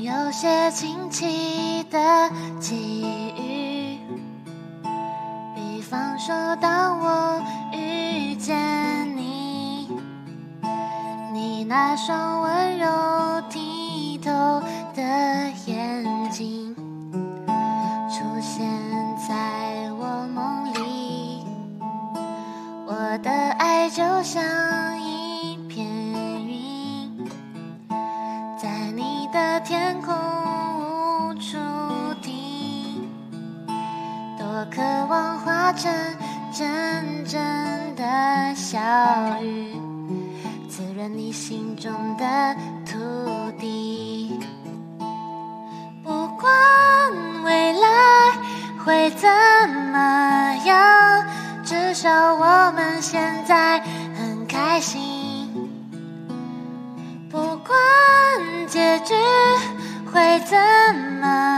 有些惊奇的际遇，比方说当我遇见你，你那双温柔剔透的渴望化成阵阵的小雨，滋润你心中的土地。不管未来会怎么样，至少我们现在很开心。不管结局会怎么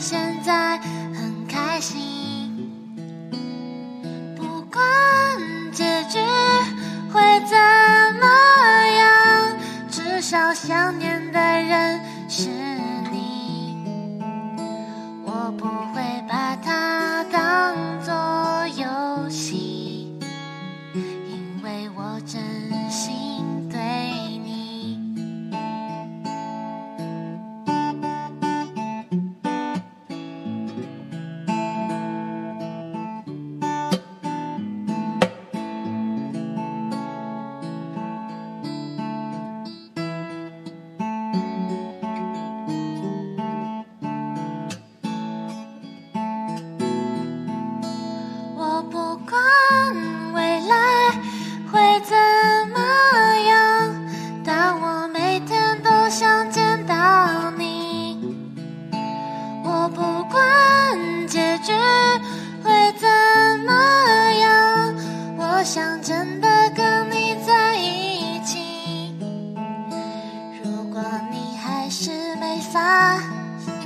现在很开心。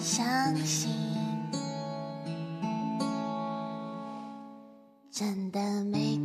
相信。真的没。